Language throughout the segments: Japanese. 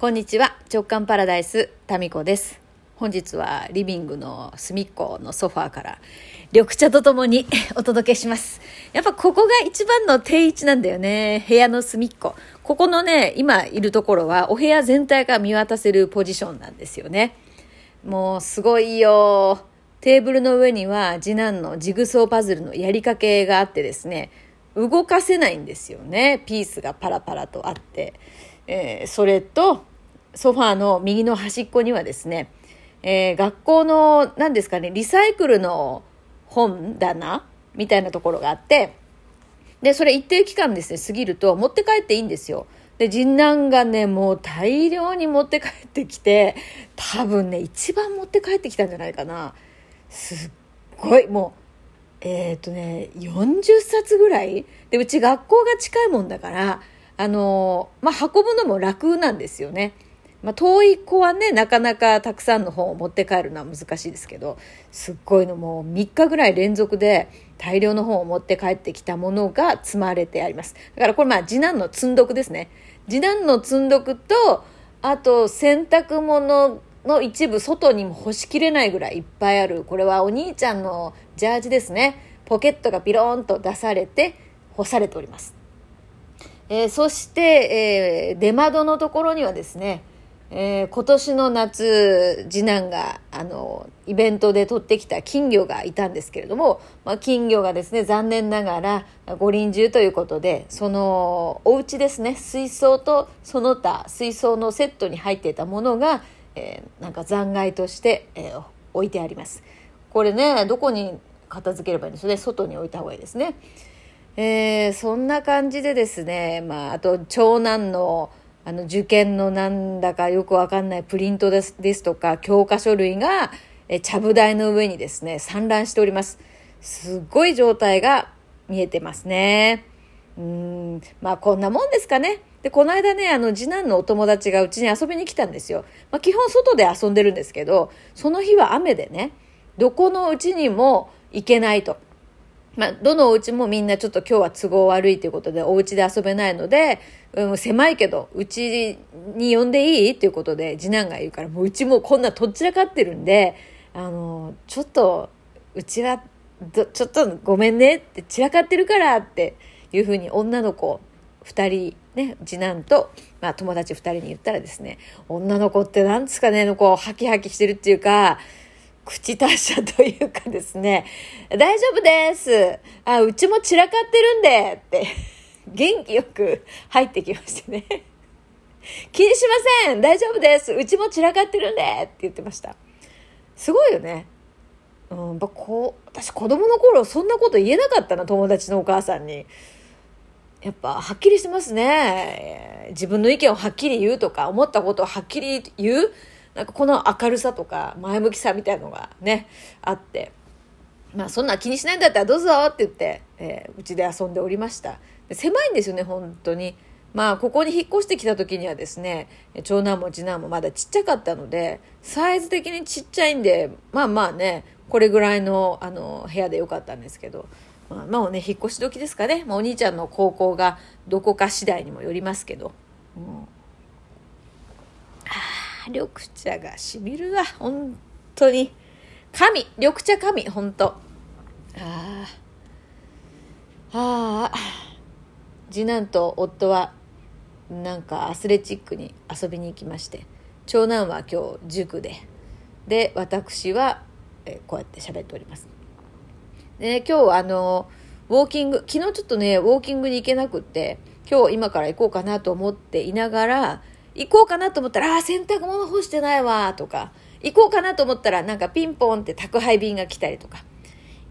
こんにちは。直感パラダイスタミコです。本日はリビングの隅っこのソファーから緑茶とともに お届けします。やっぱここが一番の定位置なんだよね。部屋の隅っこ。ここのね今いるところはお部屋全体が見渡せるポジションなんですよね。もうすごいよ。テーブルの上には次男のジグソーパズルのやりかけがあってですね動かせないんですよね。ピースがパラパラとあって、えー、それとソファーの右の端っこにはですね、えー、学校の何ですかねリサイクルの本棚みたいなところがあってでそれ一定期間ですね過ぎると持って帰っていいんですよ。で次男がねもう大量に持って帰ってきて多分ね一番持って帰ってきたんじゃないかなすっごいもうえっ、ー、とね、40冊ぐらいで、うち学校が近いもんだから、あのまあ、運ぶのも楽なんですよね。まあ、遠い子はね、なかなかたくさんの本を持って帰るのは難しいですけど、すっごいのもう3日ぐらい連続で大量の本を持って帰ってきたものが積まれてあります。だからこれまあ次男の積んどくですね。次男の積んどくと、あと洗濯物の一部外にも干しきれないぐらいいっぱいある。これはお兄ちゃんのジャージですね。ポケットがピローンと出されて干されております。えー、そして、えー、出窓のところにはですね、えー、今年の夏、次男が、あの、イベントで取ってきた金魚がいたんですけれども、まあ、金魚がですね、残念ながら五輪中ということで、その、お家ですね、水槽とその他、水槽のセットに入っていたものが、えー、なんか残骸として、えー、置いてあります。これね、どこに片付ければいいんですよね？外に置いた方がいいですね。えー、そんな感じでですね、まあ、あと、長男の、あの、受験のなんだかよくわかんないプリントですですとか、教科書類が、ちゃぶ台の上にですね、散乱しております。すっごい状態が見えてますね。うん、まあ、こんなもんですかね。で、この間ね、あの、次男のお友達がうちに遊びに来たんですよ。まあ、基本外で遊んでるんですけど、その日は雨でね、どこのうちにも行けないと。まあ、どのお家もみんなちょっと今日は都合悪いということで、お家で遊べないので、うん、狭いけど、うちに呼んでいいっていうことで、次男が言うから、もううちもこんなとっちらかってるんで、あの、ちょっと、うちは、ちょっとごめんねって散らかってるからっていうふうに女の子2人ね次男と、まあ、友達2人に言ったらですね女の子って何ですかねこうハキハキしてるっていうか口達者というかですね。大丈夫です。あうちも散らかってるんでって 元気よく入ってきましてね。気にしません。大丈夫です。うちも散らかってるんでって言ってました。すごいよね。うん、やこう私子供の頃そんなこと言えなかったな友達のお母さんに。やっぱはっきりしてますね。自分の意見をはっきり言うとか、思ったことをはっきり言う。なんかこの明るさとか前向きさみたいのがね、あって。まあそんな気にしないんだったらどうぞって言って、えー、うちで遊んでおりました。狭いんですよね、本当に。まあここに引っ越してきた時にはですね、長男も次男もまだちっちゃかったので、サイズ的にちっちゃいんで、まあまあね、これぐらいのあの部屋でよかったんですけど、まあ、もうね引っ越し時ですかね、まあ、お兄ちゃんの高校がどこか次第にもよりますけど、うん、緑茶がしみるわ。本当に。神。緑茶神。本当。あああ次男と夫はなんかアスレチックに遊びに行きまして。長男は今日塾で。で私はえこうやって喋っております。で、ね、今日あの、ウォーキング、昨日ちょっとね、ウォーキングに行けなくって、今日今から行こうかなと思っていながら、行こうかなと思ったら、あ、洗濯物干してないわ、とか、行こうかなと思ったら、なんかピンポンって宅配便が来たりとか、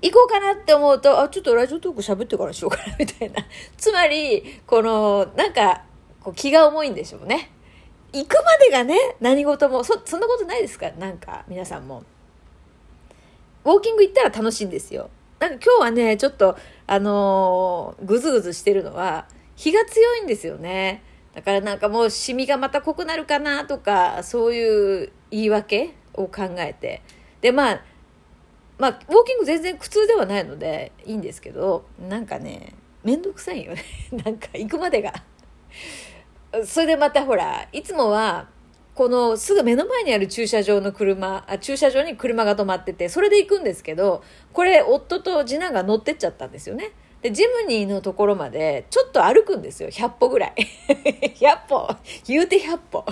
行こうかなって思うと、あ、ちょっとラジオトーク喋ってからしようかな、みたいな。つまり、この、なんか、こう気が重いんでしょうね。行くまでがね、何事も、そ、そんなことないですかなんか、皆さんも。ウォーキング行ったら楽しいんですよ。なんか今日はね、ちょっと、あのー、ぐずぐずしてるのは、日が強いんですよね。だからなんかもうシミがまた濃くなるかなとか、そういう言い訳を考えて。で、まあ、まあ、ウォーキング全然苦痛ではないのでいいんですけど、なんかね、めんどくさいよね。なんか行くまでが。それでまたほら、いつもはこのすぐ目の前にある駐車場の車あ駐車場に車が止まっててそれで行くんですけどこれ夫と次男が乗ってっちゃったんですよねでジムニーのところまでちょっと歩くんですよ100歩ぐらい 100歩言うて100歩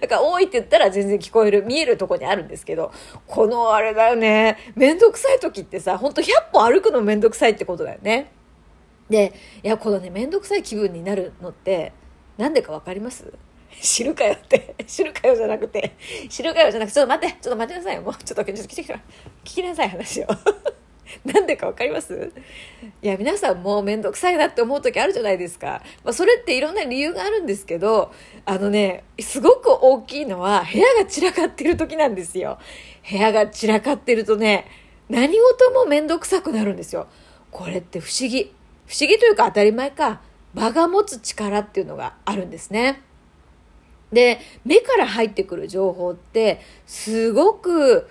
だから多いって言ったら全然聞こえる、見えるとこにあるんですけど、このあれだよね、めんどくさい時ってさ、ほんと100歩歩くのめんどくさいってことだよね。で、いや、このね、めんどくさい気分になるのって、なんでかわかります？知るかよって。知るかよじゃなくて、知るかよじゃなくて、ちょっと待って、ちょっと待ってなさいよ。もう、ちょっと、ちょっと聞き聞きなさい話を。なんでかわかります？いや、皆さんもめんどくさいなって思う時あるじゃないですか。まあ、それっていろんな理由があるんですけど、あのね、すごく大きいのは部屋が散らかってる時なんですよ。部屋が散らかってるとね、何事もめんどくさくなるんですよ。これって不思議。不思議というか当たり前か。場が持つ力っていうのがあるんですね。で、目から入ってくる情報ってすごく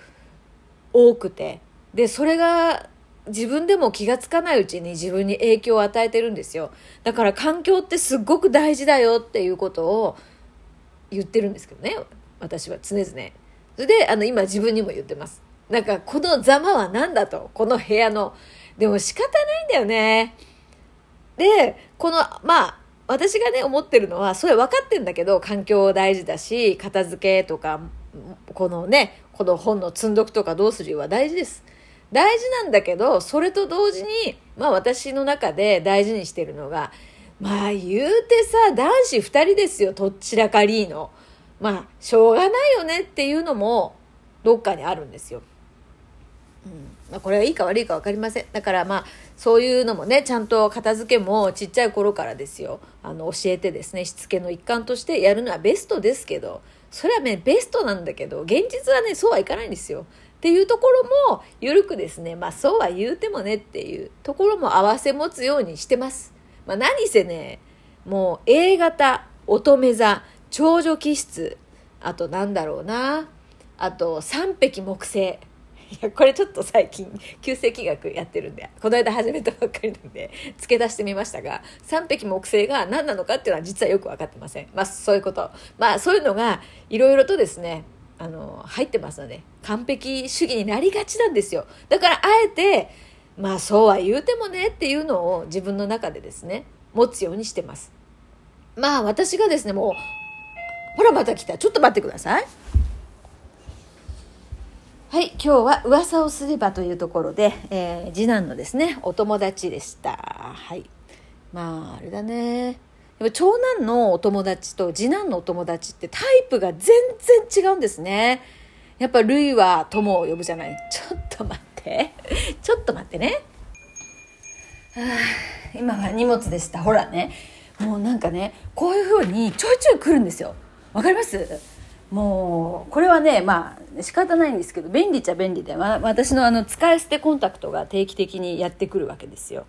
多くて、で、それが自分でも気がつかないうちに自分に影響を与えてるんですよ。だから環境ってすっごく大事だよっていうことを言ってるんですけどね。私は常々。それで、あの、今自分にも言ってます。なんか、このざまは何だと。この部屋の。でも仕方ないんだよね。で、この、まあ、私がね、思ってるのは、それ分かってんだけど、環境大事だし、片付けとか、このね、この本の積んどくとかどうするよは大事です。大事なんだけど、それと同時に、まあ私の中で大事にしてるのが、まあ言うてさ、男子二人ですよ、とっちらかりーの。まあ、しょうがないよねっていうのも、どっかにあるんですよ。うん。まあこれがいいか悪いか分かりません。だからまあ、そういうのもね、ちゃんと片付けもちっちゃい頃からですよ。あの、教えてですね、しつけの一環としてやるのはベストですけど、それはね、ベストなんだけど、現実はね、そうはいかないんですよ。っていうところも緩くですね、まあそうは言うてもねっていうところも合わせ持つようにしてます。まあ何せね、もう A 型、乙女座、長女気質、あとなんだろうな、あと三匹木星。いや、これちょっと最近、旧世紀学やってるんで、この間始めたばっかりなんで、付け出してみましたが、三匹木星が何なのかっていうのは実はよく分かってません。まあ、そういうこと。まあ、そういうのが、いろいろとですね、あの入ってますので完璧主義になりがちなんですよ。だからあえてまあそうは言うてもねっていうのを自分の中でですね持つようにしてます。まあ私がですねもうほらまた来た。ちょっと待ってください。はい今日は噂をすればというところで、えー、次男のですねお友達でした。はい。まああれだね。長男のお友達と次男のお友達ってタイプが全然違うんですね。やっぱルイは友を呼ぶじゃない。ちょっと待って。ちょっと待ってね。はあ、今は荷物でした。ほらね。もうなんかね、こういう風にちょいちょい来るんですよ。わかります？もう、これはね、まあ仕方ないんですけど、便利っちゃ便利で、まあ、私のあの使い捨てコンタクトが定期的にやってくるわけですよ。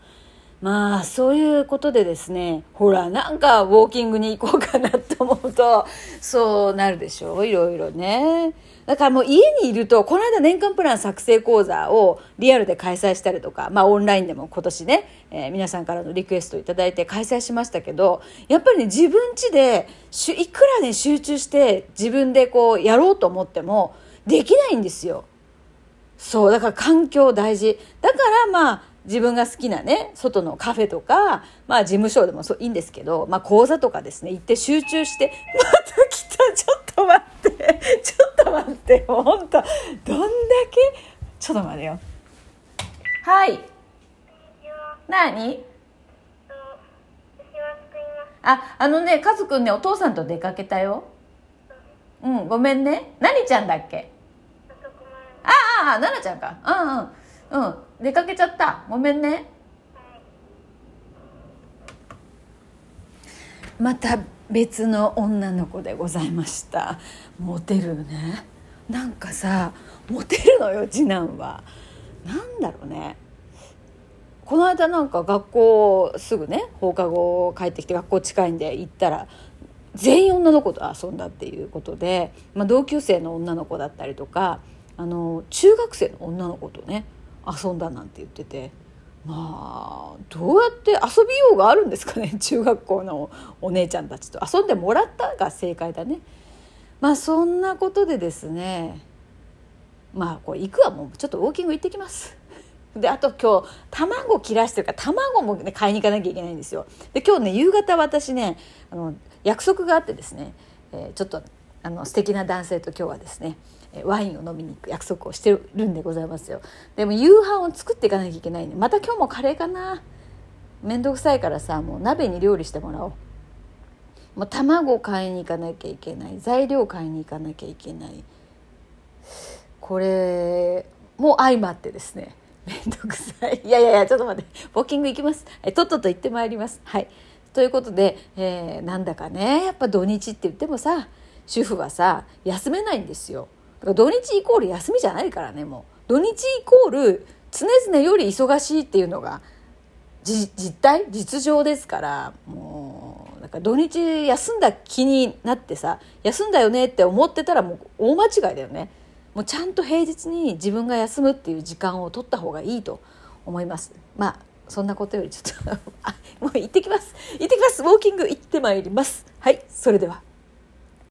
まあそういうことでですねほらなんかウォーキングに行こうかなと思うとそうなるでしょういろいろね。だからもう家にいるとこの間年間プラン作成講座をリアルで開催したりとかまあオンラインでも今年ね、えー、皆さんからのリクエストを頂いて開催しましたけどやっぱりね自分家でいくらね集中して自分でこうやろうと思ってもできないんですよ。そうだから環境大事。だからまあ自分が好きなね外のカフェとか、まあ、事務所でもそういいんですけど、まあ、講座とかですね行って集中して「また来たちょっと待ってちょっと待ってもうほんとどんだけちょっと待てよ。はい。何？ああのねカズくんねお父さんと出かけたよ。うんごめんね。何ちゃんだっけ？ああ奈々ちゃんか。うんうんうん。出かけちゃった。ごめんね。また別の女の子でございました。モテるね。なんかさモテるのよ次男は。なんだろうね。この間なんか学校すぐね放課後帰ってきて学校近いんで行ったら全員女の子と遊んだっていうことで、まあ、同級生の女の子だったりとかあの中学生の女の子とね遊んだなんて言っててまあどうやって遊びようがあるんですかね 中学校のお姉ちゃんたちと遊んでもらったが正解だね。まあそんなことでですねまあこれ行くはもうちょっとウォーキング行ってきます。であと今日卵切らしてるから卵もね買いに行かなきゃいけないんですよ。で今日ね夕方私ねあの約束があってですね、えー、ちょっとあの素敵な男性と今日はですねワインを飲みに行く約束をしてるんでございますよ。でも夕飯を作っていかなきゃいけないんでまた今日もカレーかな。面倒くさいからさもう鍋に料理してもらおう。もう卵買いに行かなきゃいけない。材料買いに行かなきゃいけない。これも相まってですね。面倒くさい。いやいやいやちょっと待って。ウォーキング行きます、はい、とっとと行ってまいります。はい。ということで、えー、なんだかね。やっぱ土日って言ってもさ主婦はさ休めないんですよ。土日イコール休みじゃないからねもう。土日イコール常々より忙しいっていうのが実態？実情ですからもうなんか土日休んだ気になってさ休んだよねって思ってたらもう大間違いだよね。もうちゃんと平日に自分が休むっていう時間を取った方がいいと思います。まあそんなことよりちょっと もう行ってきます。行ってきます。ウォーキング行ってまいります。はいそれでは。